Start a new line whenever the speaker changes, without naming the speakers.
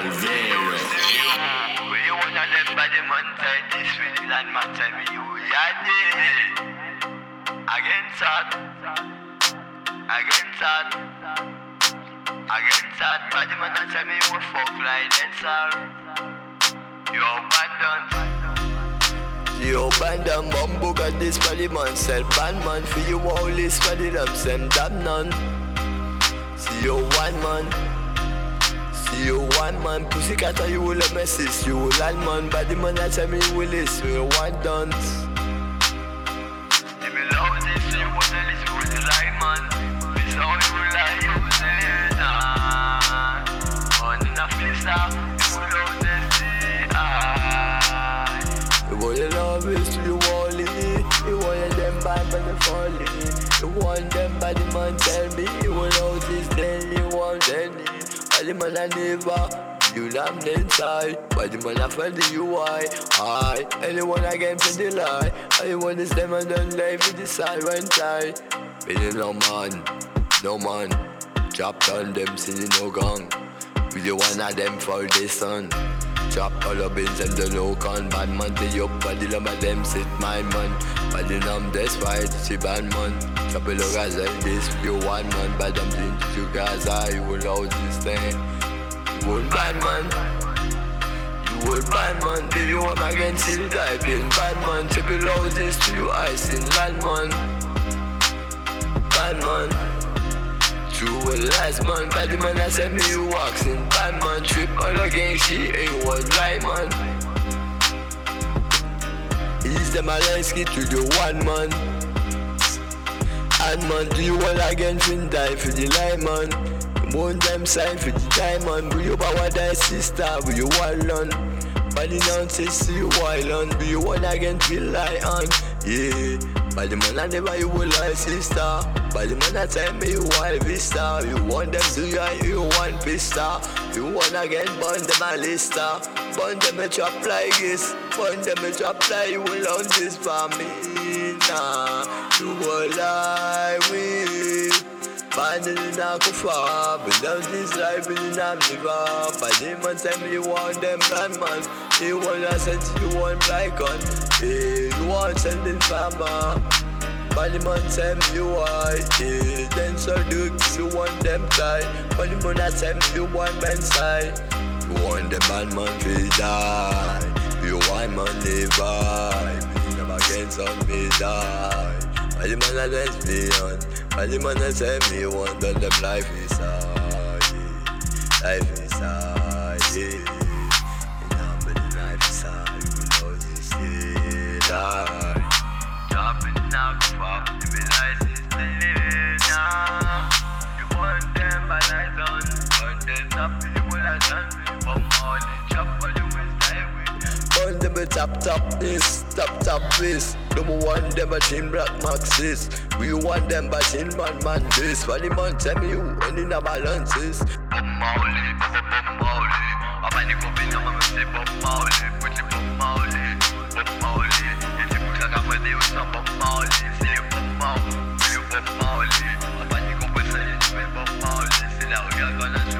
Alvero. Will you wanna let by the man say this with the land man tell you are dead Against that Against that Against that By the man that tell me you fuck like that sir You abandoned. You abandon bamboo got this for the man. Sell band man for you all this for the them Send damn none. See you one man. See you one man Pussy cat you will a message You will man Body man that tell me you will listen You one dance If you love this you wanna listen with the right man. This how you will lie you will say nah On in a flista You will love this ah. You want your love is to the wally You want them bad but they falling You want them body man tell me You want all this then you want any Body man I never you damn inside, but the man I find the UI. I anyone again for the lie. I want this them and don't live with the side one tie. Been no man, no man. Drop down them singing no gang. We the one of them for the sun. Chop all up bins and the no con. Bad man to up body love my them sit my man. Body numb this fight see bad man. Chop a look as like this you one man. But I'm thinking you guys I will this thing You will bad man. You will bad man. Do you want against still type in? Bad man Triple out this to you ice in land man. Bad man True well last man, bad man I said me walks in bad man. Trip all again, she ain't one right man. Ease them Alansky to the one man. And man, do you all again fin die for the lie man? One them sign for the diamond. Will you power die sister, will you wild on Body down says you wild on Do you all again feel lie on Yeah by the man I never you will lie sister. By the man I tell me you want vista. You want them to you you want vista You wanna get burn them a lista. Burn them a chop like this. Burn them a chop like you will own this for me Nah. You will lie Finding in a kufa Without this life in a liver By the man tell me you want them bad man. You wanna send you want black gun you want sending farmer. By the man tell me you why Yeah, then so do you want them die. The man I tell me you want men side. You want the bad man to die. You want man live Me never against on me die By the man I me on By the man I tell me want them life inside yeah. Life inside yeah. And I'm life inside You know this yeah die Dropping now, pop, living life is the living now. You want them but there's nothing you will have me tap top this, tap tap this. Number one, them a chin black maxis. We want them by chin man man this. For the man tell me you and in a balances. Bob Marley, Bob Marley. I'm the copy, I'm a messy Bob Marley. Put it Bob Marley, Bob Marley. If you put a number, they will some Bob Marley. See you Bob Marley, see you Bob Marley. I'm any copy, say it's Bob Marley. See now we are gonna show.